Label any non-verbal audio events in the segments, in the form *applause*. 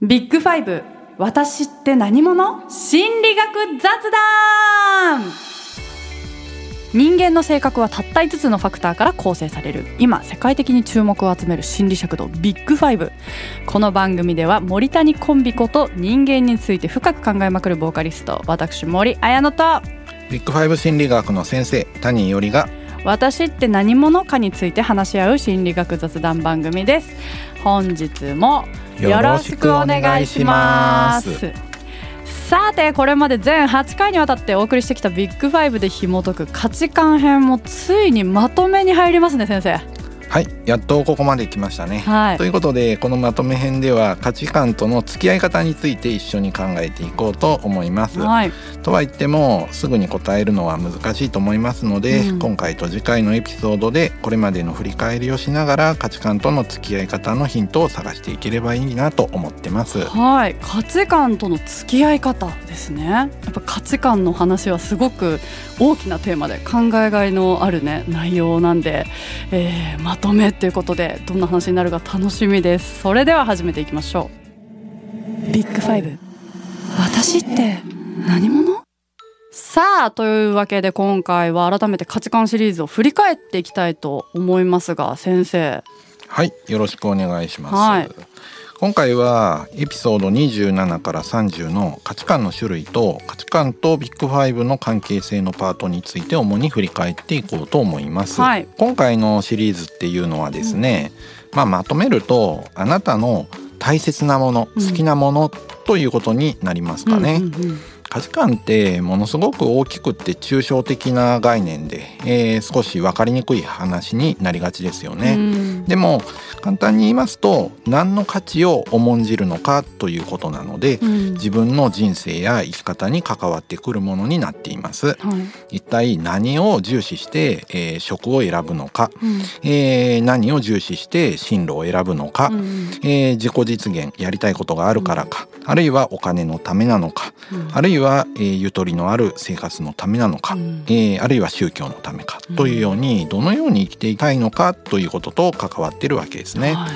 ビッグファイブ私って何者？心理学雑談。人間の性格はたった5つのファクターから構成される。今世界的に注目を集める心理尺度ビッグファイブ。この番組では森谷コンビこと人間について深く考えまくるボーカリスト私森綾乃と。ビッグファイブ心理学の先生谷伊織が。私って何者かについて話し合う心理学雑談番組です。本日もよろしくお願いします。さてこれまで全8回にわたってお送りしてきたビッグファイブで紐解く価値観編もついにまとめに入りますね先生。はいやっとここまで来ましたね、はい、ということでこのまとめ編では価値観との付き合い方について一緒に考えていこうと思います、はい、とは言ってもすぐに答えるのは難しいと思いますので、うん、今回と次回のエピソードでこれまでの振り返りをしながら価値観との付き合い方のヒントを探していければいいなと思ってます。はい。価値観との付き合い方ですね。やっぱ価値観の話はすごく大きなテーマで考えがいのあるね内容なんで、えー、まとめっていうことでどんな話になるか楽しみです。それでは始めていきましょう。ビッグファイブ。私って何者？さあというわけで今回は改めて価値観シリーズを振り返っていきたいと思いますが先生。はいよろしくお願いします、はい今回はエピソード27から30の価値観の種類と価値観とビッグファイブの関係性のパートについて主に振り返っていこうと思います、はい、今回のシリーズっていうのはですね、うん、まあまとめるとあなたの大切なもの、好きなものということになりますかね、うんうんうん価値観ってものすごく大きくって抽象的な概念で、えー、少し分かりにくい話になりがちですよね。でも簡単に言いますと何の価値を重んじるのかということなので、うん、自分の人生や生き方に関わってくるものになっています。はい、一体何を重視して、えー、職を選ぶのか、うん、えー、何を重視して進路を選ぶのか、うん、えー、自己実現やりたいことがあるからか、あるいはお金のためなのか、あるいは、えー、ゆとりのある生活のためなのか、えあるいは宗教のためかというようにどのように生きていたいのかということと関わっているわけですね。はい、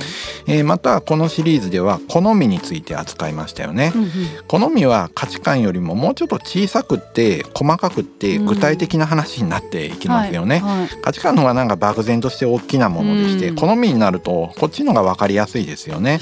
えー、またこのシリーズでは好みについて扱いましたよね。うんうん、好みは価値観よりももうちょっと小さくって細かくって具体的な話になっていきますよね。うんはいはい、価値観の方がなんか漠然として大きなものでして、うん、好みになるとこっちのが分かりやすいですよね。ね。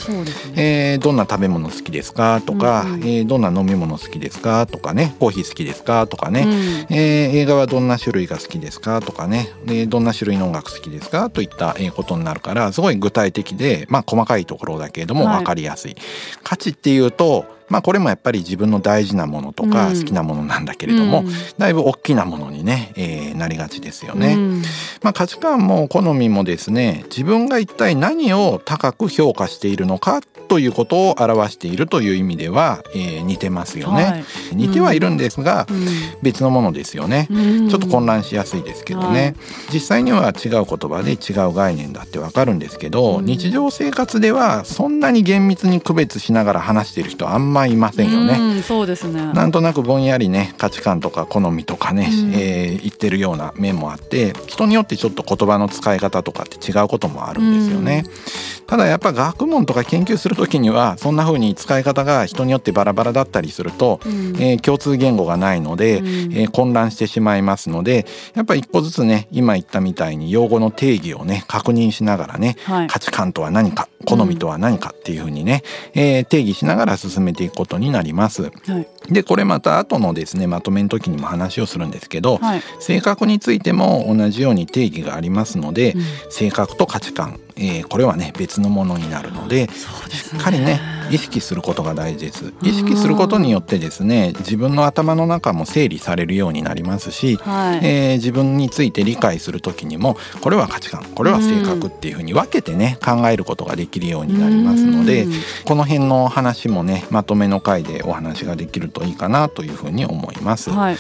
えー、どんな食べ物好きですかとか、うんうん、えー、どんな飲み物好きですかとかねコーヒー好きですか？とかね、うん、えー、映画はどんな種類が好きですか？とかね、えどんな種類の音楽好きですか？といったことになるからすごい具体的で、まあ、細かいところだけれども分かりやすい。はい、価値っていうとまあこれもやっぱり自分の大事なものとか好きなものなんだけれども、うん、だいぶ大きなものにね、えー、なりがちですよね。うん、まあ価値観も好みもですね自分が一体何を高く評価しているのかということを表しているという意味では、えー、似てますよね、はい、似てはいるんですが、うん、別のものですよね、ちょっと混乱しやすいですけどね、はい、実際には違う言葉で違う概念だってわかるんですけど、日常生活ではそんなに厳密に区別しながら話している人あんまいませんよね。そうですね。なんとなくぼんやりね価値観とか好みとかね、うん、えー、言ってるような面もあって人によってちょっと言葉の使い方とかって違うこともあるんですよね。うん、ただやっぱ学問とか研究する時にはそんな風に使い方が人によってバラバラだったりすると、うん、えー、共通言語がないので、うん、えー、混乱してしまいますのでやっぱり一個ずつね今言ったみたいに用語の定義をね確認しながらね、はい、価値観とは何か好みとは何かっていう風にね、えー、定義しながら進めていくことになります。はい、でこれまた後のですねまとめの時にも話をするんですけど、はい、性格についても同じように定義がありますので、うん、性格と価値観えー、これはね別のものになるので、ね、しっかりね意識することが大事です。意識することによってですね自分の頭の中も整理されるようになりますし、はい、えー、自分について理解する時にもこれは価値観これは性格っていうふうに分けてね考えることができるようになりますのでこの辺の話もねまとめの回でお話ができるといいかなというふうに思います。はい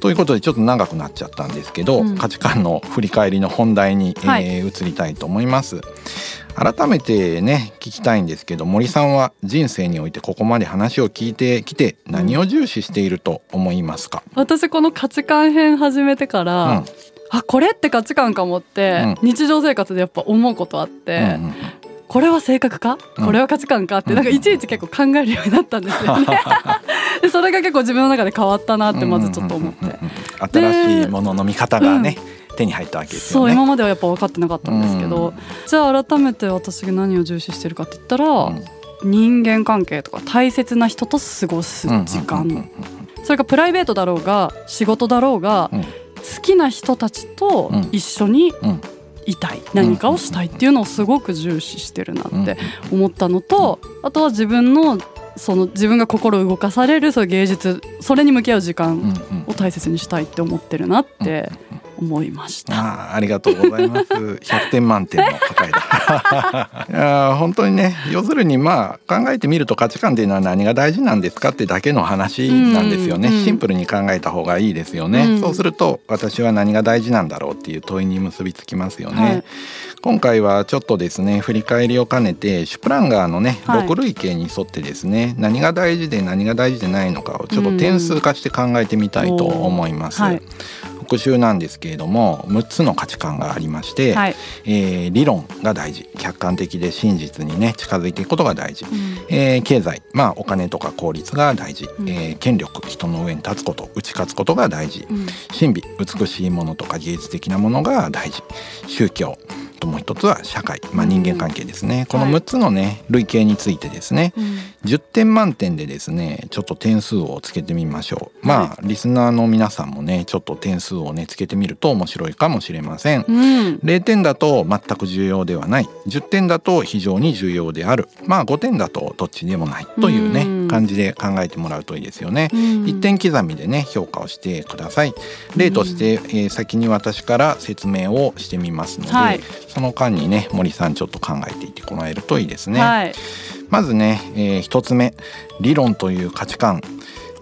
ということでちょっと長くなっちゃったんですけど、うん、価値観の振り返りの本題に、はい、えー、移りたいと思います。改めてね聞きたいんですけど森さんは人生においてここまで話を聞いてきて何を重視していると思いますか？私この価値観編始めてから、うん、あこれって価値観かもって、うん、日常生活でやっぱ思うことあって、うんうんこれは性格か、これは価値観か？ってなんかいちいち結構考えるようになったんですよね。*laughs* でそれが結構自分の中で変わったなってまずちょっと思って。新しいものの見方がね、手に入ったわけですよね。そう今まではやっぱ分かってなかったんですけど、じゃあ改めて私が何を重視してるかって言ったら、人間関係とか大切な人と過ごす時間、それがプライベートだろうが仕事だろうが、好きな人たちと一緒にいたい、何かをしたいっていうのをすごく重視してるなって思ったのと、あとは自分のその自分が心動かされるそういう芸術それに向き合う時間を大切にしたいって思ってるなって思いました。あありがとうございます。100点満点の答えだ。*laughs* いや本当にね要するにまあ考えてみると価値観っていうのは何が大事なんですかってだけの話なんですよね。シンプルに考えた方がいいですよね。うん、そうすると私は何が大事なんだろうっていう問いに結びつきますよね。はい、今回はちょっとですね振り返りを兼ねてシュプランガーのね6類型に沿ってですね、はい、何が大事で何が大事でないのかをちょっと点数化して考えてみたいと思います。はい。復習なんですけれども6つの価値観がありまして、はい、えー、理論が大事客観的で真実にね近づいていくことが大事、うん、えー、経済まあお金とか効率が大事、うん、えー、権力人の上に立つこと打ち勝つことが大事、うん、神秘美しいものとか芸術的なものが大事。宗教ともう一つは社会、まあ、人間関係ですね、うん、この6つのね類型についてですね、はい、10点満点でですねちょっと点数をつけてみましょう。まあリスナーの皆さんもねちょっと点数をねつけてみると面白いかもしれません、うん、0点だと全く重要ではない。10点だと非常に重要である。まあ5点だとどっちでもないというね、うん、感じで考えてもらうといいですよね、うん、1点刻みでね評価をしてください。例として、えー、先に私から説明をしてみますので、はい。その間にね森さんちょっと考えていってもらえるといいですね。はい、まずね、えー、1つ目理論という価値観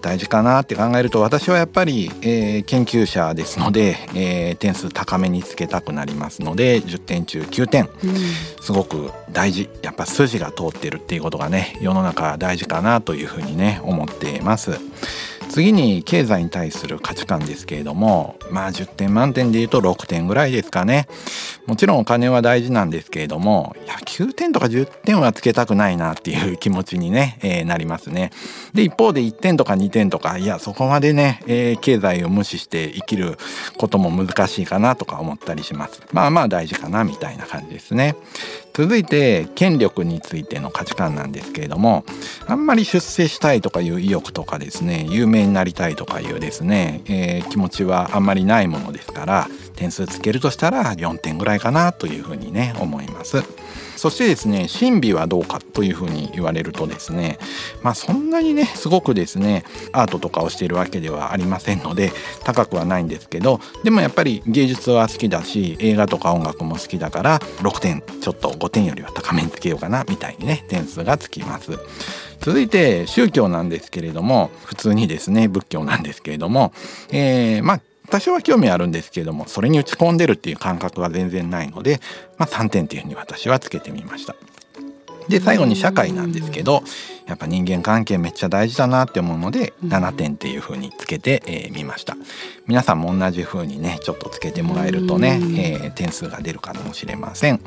大事かなって考えると私はやっぱり、えー、研究者ですので、えー、点数高めにつけたくなりますので10点中9点、うん、すごく大事。やっぱ筋が通ってるっていうことがね世の中大事かなというふうにね思っています。次に経済に対する価値観ですけれどもまあ10点満点で言うと6点ぐらいですかね。もちろんお金は大事なんですけれどもいや9点とか10点はつけたくないなっていう気持ちにね、えー、なりますね。で一方で1点とか2点とかいやそこまでね、えー、経済を無視して生きることも難しいかなとか思ったりします。まあまあ大事かなみたいな感じですね。続いて権力についての価値観なんですけれどもあんまり出世したいとかいう意欲とかですね有名になりたいとかいうですね、えー、気持ちはあんまりないものですから点数つけるとしたら4点ぐらいかなというふうにね思います。そしてですね神秘はどうかというふうに言われるとですねまあそんなにねすごくですねアートとかをしているわけではありませんので高くはないんですけどでもやっぱり芸術は好きだし映画とか音楽も好きだから6点ちょっと5点よりは高めにつけようかなみたいにね点数がつきます。続いて宗教なんですけれども普通にですね仏教なんですけれども、えー、まあ多少は興味あるんですけれどもそれに打ち込んでるっていう感覚は全然ないので、まあ、3点っていうふうに私はつけてみました。で最後に社会なんですけどやっぱ人間関係めっちゃ大事だなって思うので7点っていう風につけてみ、えー、ました。皆さんも同じ風にねちょっとつけてもらえるとね、えー、点数が出るかもしれません。こ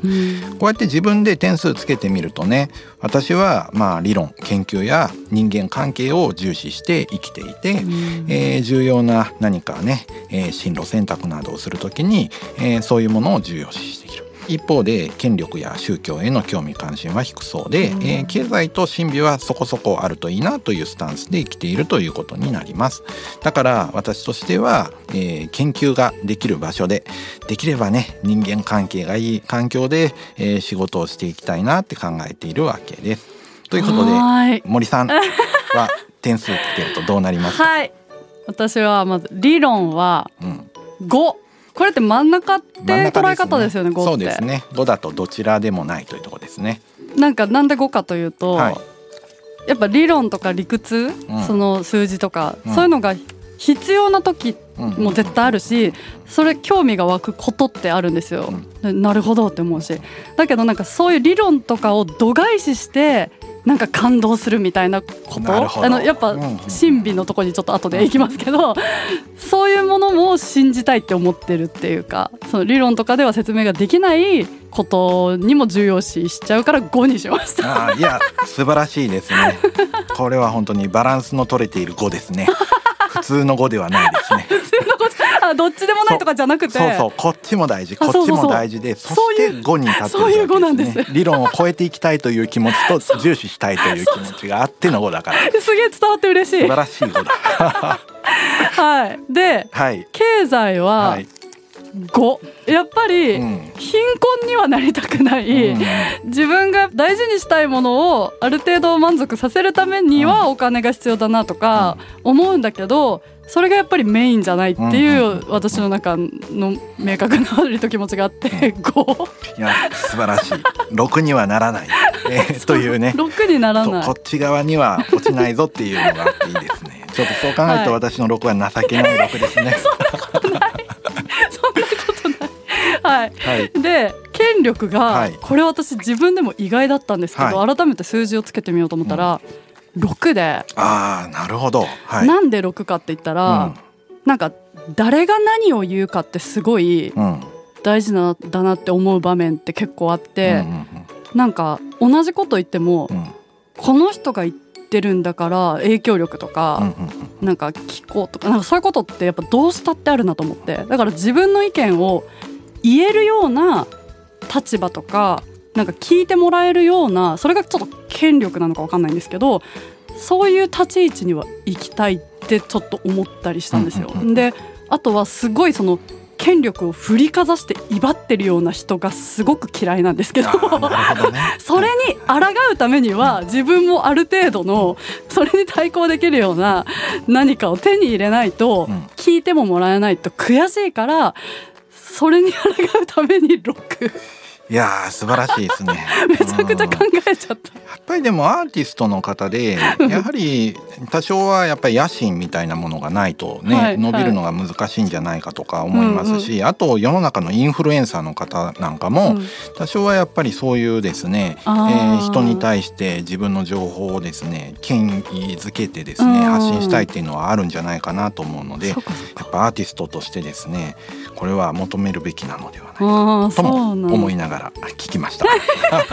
うやって自分で点数つけてみるとね私はまあ理論研究や人間関係を重視して生きていて、えー、重要な何かね、えー、進路選択などをする時に、えー、そういうものを重要視して一方で権力や宗教への興味関心は低そうで、うん、えー、経済と神秘はそこそこあるといいなというスタンスで生きているということになります。だから私としては、えー、研究ができる場所でできればね人間関係がいい環境で、えー、仕事をしていきたいなって考えているわけです。ということで森さんは点数つけるとどうなりますか、はい、私はまず理論は5、うんこれって真ん中って捉え方ですよね、ねそうですね。5だとどちらでもないというところですね。なんかなんで5かというと、はい、やっぱ理論とか理屈、うん、その数字とか、うん、そういうのが必要な時も絶対あるし、それ興味が湧くことってあるんですよ、うん、なるほどって思うし。だけどなんかそういう理論とかを度外視してなんか感動するみたいなこと？あのやっぱ神秘のとこにちょっと後で行きますけど、*laughs* そういうものも信じたいって思ってるっていうかその理論とかでは説明ができないことにも重要視しちゃうから5にしました。あいや素晴らしいですね。*laughs* これは本当にバランスの取れている5ですね普通の語ではないですね。*laughs* 普通の語あどっちでもないとかじゃなくて。そうそうこっちも大事。こっちも大事でそして語に立ってる、ね、そういう語なんです。理論を超えていきたいという気持ちと重視したいという気持ちがあっての語だから。すげえ伝わって嬉しい。素晴らしい語だ。*laughs* はい。で、はい、経済は、はい5やっぱり貧困にはなりたくない、うん、自分が大事にしたいものをある程度満足させるためにはお金が必要だなとか思うんだけどそれがやっぱりメインじゃないっていう私の中の明確な割と気持ちがあって5いや素晴らしい。6にはならない、えー、*laughs* というね。6にならない。こっち側には落ちないぞっていうのがあっていいですね。ちょっとそう考えると私の6は情けない6ですね、*laughs* はいはい、はい、で権力が、はい、これ私自分でも意外だったんですけど、はい、改めて数字をつけてみようと思ったら、うん、6で。ああなるほど、はい、なんで6かって言ったら、うん、なんか誰が何を言うかってすごい大事なだなって思う場面って結構あって、うんうんうん、なんか同じこと言っても、うん、この人が言ってるんだから影響力とか、うんうんうん、なんか気候とかなんかそういうことってやっぱどうしたってあるなと思って。だから自分の意見を言えるような立場とかなんか聞いてもらえるようなそれがちょっと権力なのか分かんないんですけどそういう立ち位置には行きたいってちょっと思ったりしたんですよ。であとはすごいその権力を振りかざして威張ってるような人がすごく嫌いなんですけど、ね、*laughs* それに抗うためには自分もある程度のそれに対抗できるような何かを手に入れないと聞いてももらえないと悔しいからそれに抗うためにロック。いや素晴らしいですね。*laughs* めちゃくちゃ考えちゃった、やっぱりでもアーティストの方で *laughs* やはり多少はやっぱり野心みたいなものがないとね、はい、伸びるのが難しいんじゃないかとか思いますし、うんうん、あと世の中のインフルエンサーの方なんかも、多少はやっぱりそういうですね、えー、人に対して自分の情報をですね権威づけてですね発信したいっていうのはあるんじゃないかなと思うのでやっぱアーティストとしてですねこれは求めるべきなのではないかとも思いながら聞きました。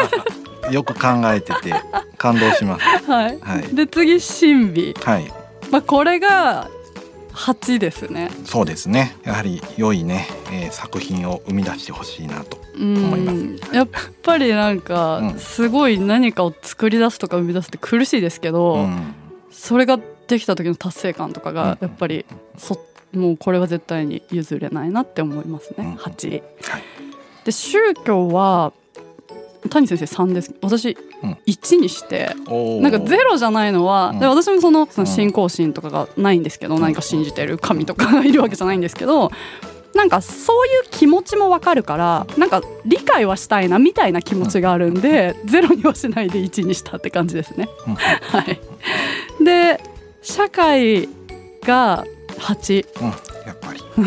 *laughs* よく考えてて感動します。はい。はい、で次神秘。はい。まあこれが八ですね。そうですね。やはり良いね、えー、作品を生み出してほしいなと思います。やっぱりなんか、すごい何かを作り出すとか生み出すって苦しいですけど、うん、それができた時の達成感とかがやっぱりそもうこれは絶対に譲れないなって思いますね、うん、8、はい、で宗教は谷先生3です。私1にして、うん、なんかゼロじゃないのは、うん、で私もそのその信仰心とかがないんですけど、うん、何か信じてる神とかがいるわけじゃないんですけどなんかそういう気持ちもわかるからなんか理解はしたいなみたいな気持ちがあるんで、ゼロにはしないで1にしたって感じですね。はい、で社会が8、うん、やっぱり。*laughs*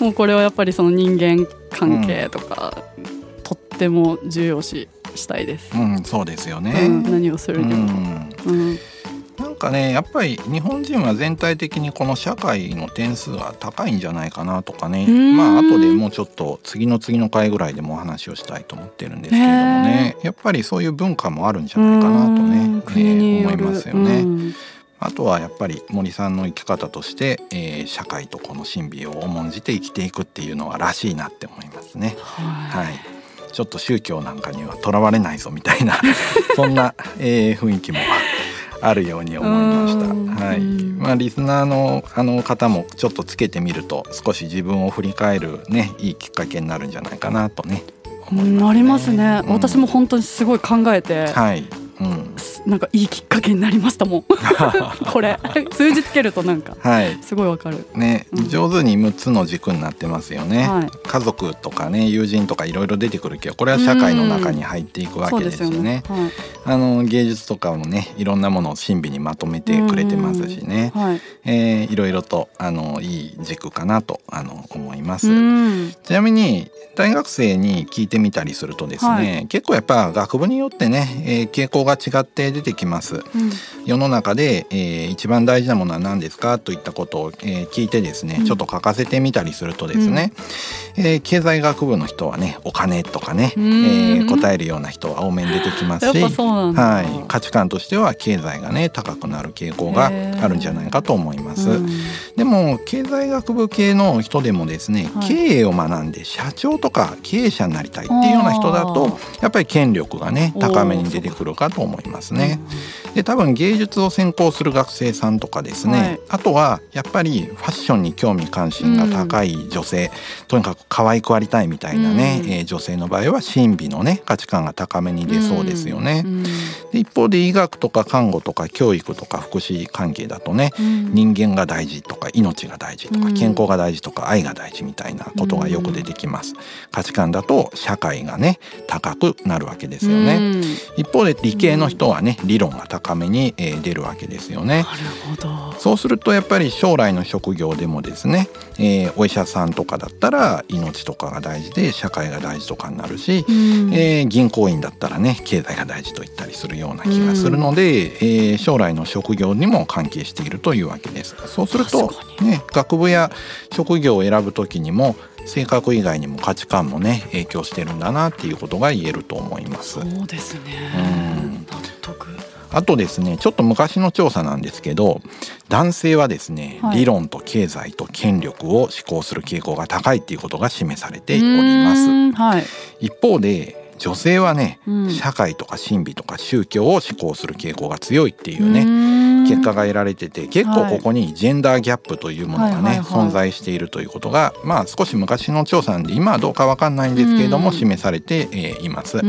もうこれはやっぱりその人間関係とか、うん、とっても重要視したいです、うん、そうですよね、何をするにも、うん。なんかねやっぱり日本人は全体的にこの社会の点数が高いんじゃないかなとかね。まあ後でもうちょっと次の次の回ぐらいでもお話をしたいと思ってるんですけれどもねやっぱりそういう文化もあるんじゃないかなとね、ね、思いますよね。あとはやっぱり森さんの生き方として、えー、社会とこの神秘を重んじて生きていくっていうのはらしいなって思いますね。はい、はい、ちょっと宗教なんかにはとらわれないぞみたいな *laughs* そんな、えー、雰囲気もあるように思いました。はい。まあリスナーのあの方もちょっとつけてみると少し自分を振り返るねいいきっかけになるんじゃないかなとね。ねなりますね、うん、私も本当にすごい考えて、はい、うん、なんかいいきっかけになりましたもん。*laughs* これ。数字つけるとなんか。すごいわかる、ね、上手に6つの軸になってますよね、はい、家族とかね友人とかいろいろ出てくるけどこれは社会の中に入っていくわけですよね、ね。はい、あの芸術とかもねいろんなものを親身にまとめてくれてますしね、はい、えー、いろいろとあのいい軸かなとあの思います。ちなみに大学生に聞いてみたりするとですね、はい、結構やっぱ学部によってね、えー、傾向が違って出てきます、うん、世の中で、えー、一番大事なものは何ですかといったことを、えー、聞いてですね、うん、ちょっと書かせてみたりするとですね、うん、えー、経済学部の人はねお金とかね、えー、答えるような人は多めに出てきますしはい、価値観としては経済がね高くなる傾向があるんじゃないかと思います。でも経済学部系の人でもですね、はい、経営を学んで社長とか経営者になりたいっていうような人だとやっぱり権力がね高めに出てくるかと思いますね。で多分芸術を専攻する学生さんとかですね、はい、あとはやっぱりファッションに興味関心が高い女性、うん、とにかく可愛くありたいみたいなね、うん、えー、女性の場合は神秘のね価値観が高めに出そうですよね。うん、で一方で医学とか看護とか教育とか福祉関係だとね、人間が大事とか命が大事とか健康が大事とか愛が大事みたいなことがよく出てきます。価値観だと社会がね高くなるわけですよね。一方で理系の人はね理論が高高めに、えー、出るわけですよね。なるほどそうするとやっぱり将来の職業でもですね、えー、お医者さんとかだったら命とかが大事で社会が大事とかになるし、うん、えー、銀行員だったらね経済が大事と言ったりするような気がするので、うん、えー、将来の職業にも関係しているというわけです。そうすると、ね、学部や職業を選ぶ時にも性格以外にも価値観もね影響してるんだなっていうことが言えると思います。そうですね、うんあとですねちょっと昔の調査なんですけど男性はですね、はい、理論と経済と権力を思考する傾向が高いっていうことが示されております。はい、一方で女性はね、うん、社会とか神秘とか宗教を思考する傾向が強いっていうね結果が得られてて結構ここにジェンダーギャップというものがね、存在しているということがまあ少し昔の調査なんで今はどうかわかんないんですけれども示されて、えいます。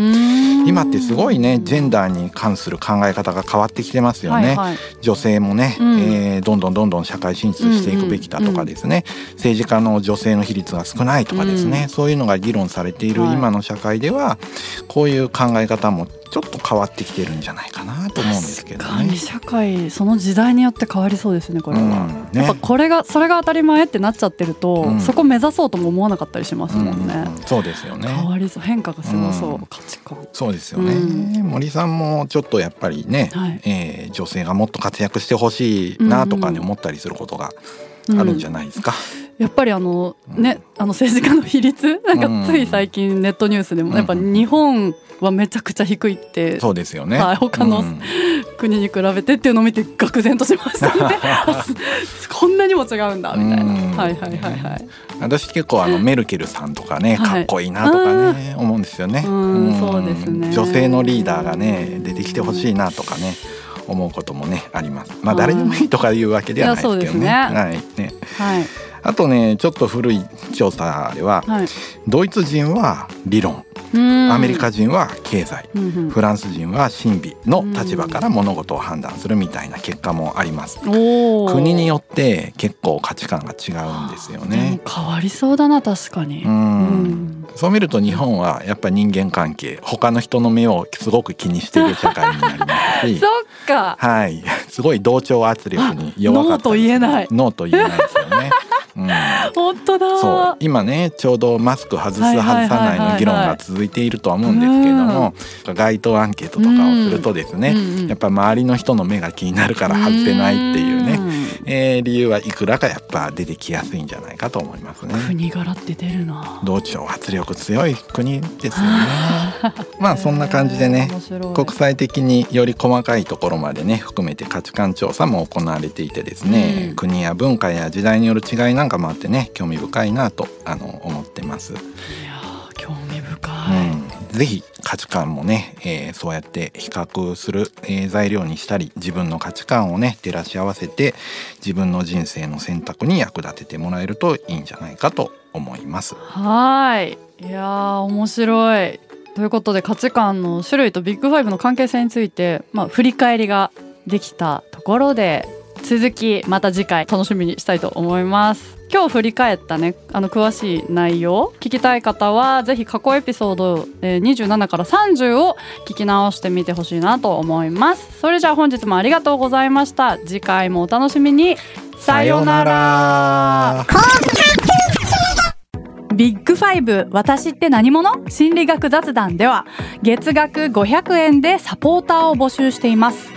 今ってすごいねジェンダーに関する考え方が変わってきてますよね。はいはい、女性もね、うん、えー、どんどんどんどん社会進出していくべきだとかですね、政治家の女性の比率が少ないとかですね、そういうのが議論されている今の社会では、こういう考え方もちょっと変わってきてるんじゃないかなと思うんですけどね。社会その時代によって変わりそうですねこれは、うんね、やっぱこれがそれが当たり前ってなっちゃってると、うん、そこ目指そうとも思わなかったりしますもんね。うんうん、そうですよね。変わりそう変化がすごそう、価値観。そうですよね、森さんもちょっとやっぱりね、はい、えー、女性がもっと活躍してほしいなとかね、思ったりすることがあるんじゃないですか？やっぱりあのね、あの政治家の比率？なんかつい最近ネットニュースでもやっぱ日本はめちゃくちゃ低いってそうですよね、はい、他の国に比べてっていうのを見て愕然としましたねこんなにも違うんだみたいな、はいはいはいはい。私結構あのメルケルさんとかねかっこいいなとかね、思うんですよね。そうですね。女性のリーダーがね出てきてほしいなとかね思うこともねあります。まあ誰でもいいとかいうわけではないですけどね。ね。はい。ね、はい。あとねちょっと古い調査では、はい、ドイツ人は理論アメリカ人は経済、フランス人は神秘の立場から物事を判断するみたいな結果もあります。国によって結構価値観が違うんですよね。変わりそうだな確かに。そう見ると日本はやっぱ人間関係他の人の目をすごく気にしている社会になりますし。*laughs* そっか。はい。*laughs* すごい同調圧力に弱かった、ノーと言えない。ノーと言えないですよね。うん、本当だ。そう。今ねちょうどマスク外す外さないの議論が続いているとは思うんですけれども、街頭アンケートとかをするとですね、やっぱ周りの人の目が気になるから外せないっていうね、えー、理由はいくらかやっぱ出てきやすいんじゃないかと思いますね。国柄って出るな。同調圧力強い国ですよね。*laughs* まあそんな感じでね国際的により細かいところまでね含めて価値観調査も行われていてですね、うん、国や文化や時代による違いなんかもあってね興味深いなとあの思ってます。いや興味深い、うんぜひ価値観もね、えー、そうやって比較する、えー、材料にしたり自分の価値観をね照らし合わせて自分の人生の選択に役立ててもらえるといいんじゃないかと思います。はい。いや面白い。ということで価値観の種類とビッグファイブの関係性について、まあ、振り返りができたところで続きまた次回楽しみにしたいと思います。今日振り返ったねあの詳しい内容聞きたい方はぜひ過去エピソード、えー、27から30を聞き直してみてほしいなと思います。それじゃあ本日もありがとうございました。次回もお楽しみに。さようなら。ビッグファイブ私って何者？心理学雑談では月額500円でサポーターを募集しています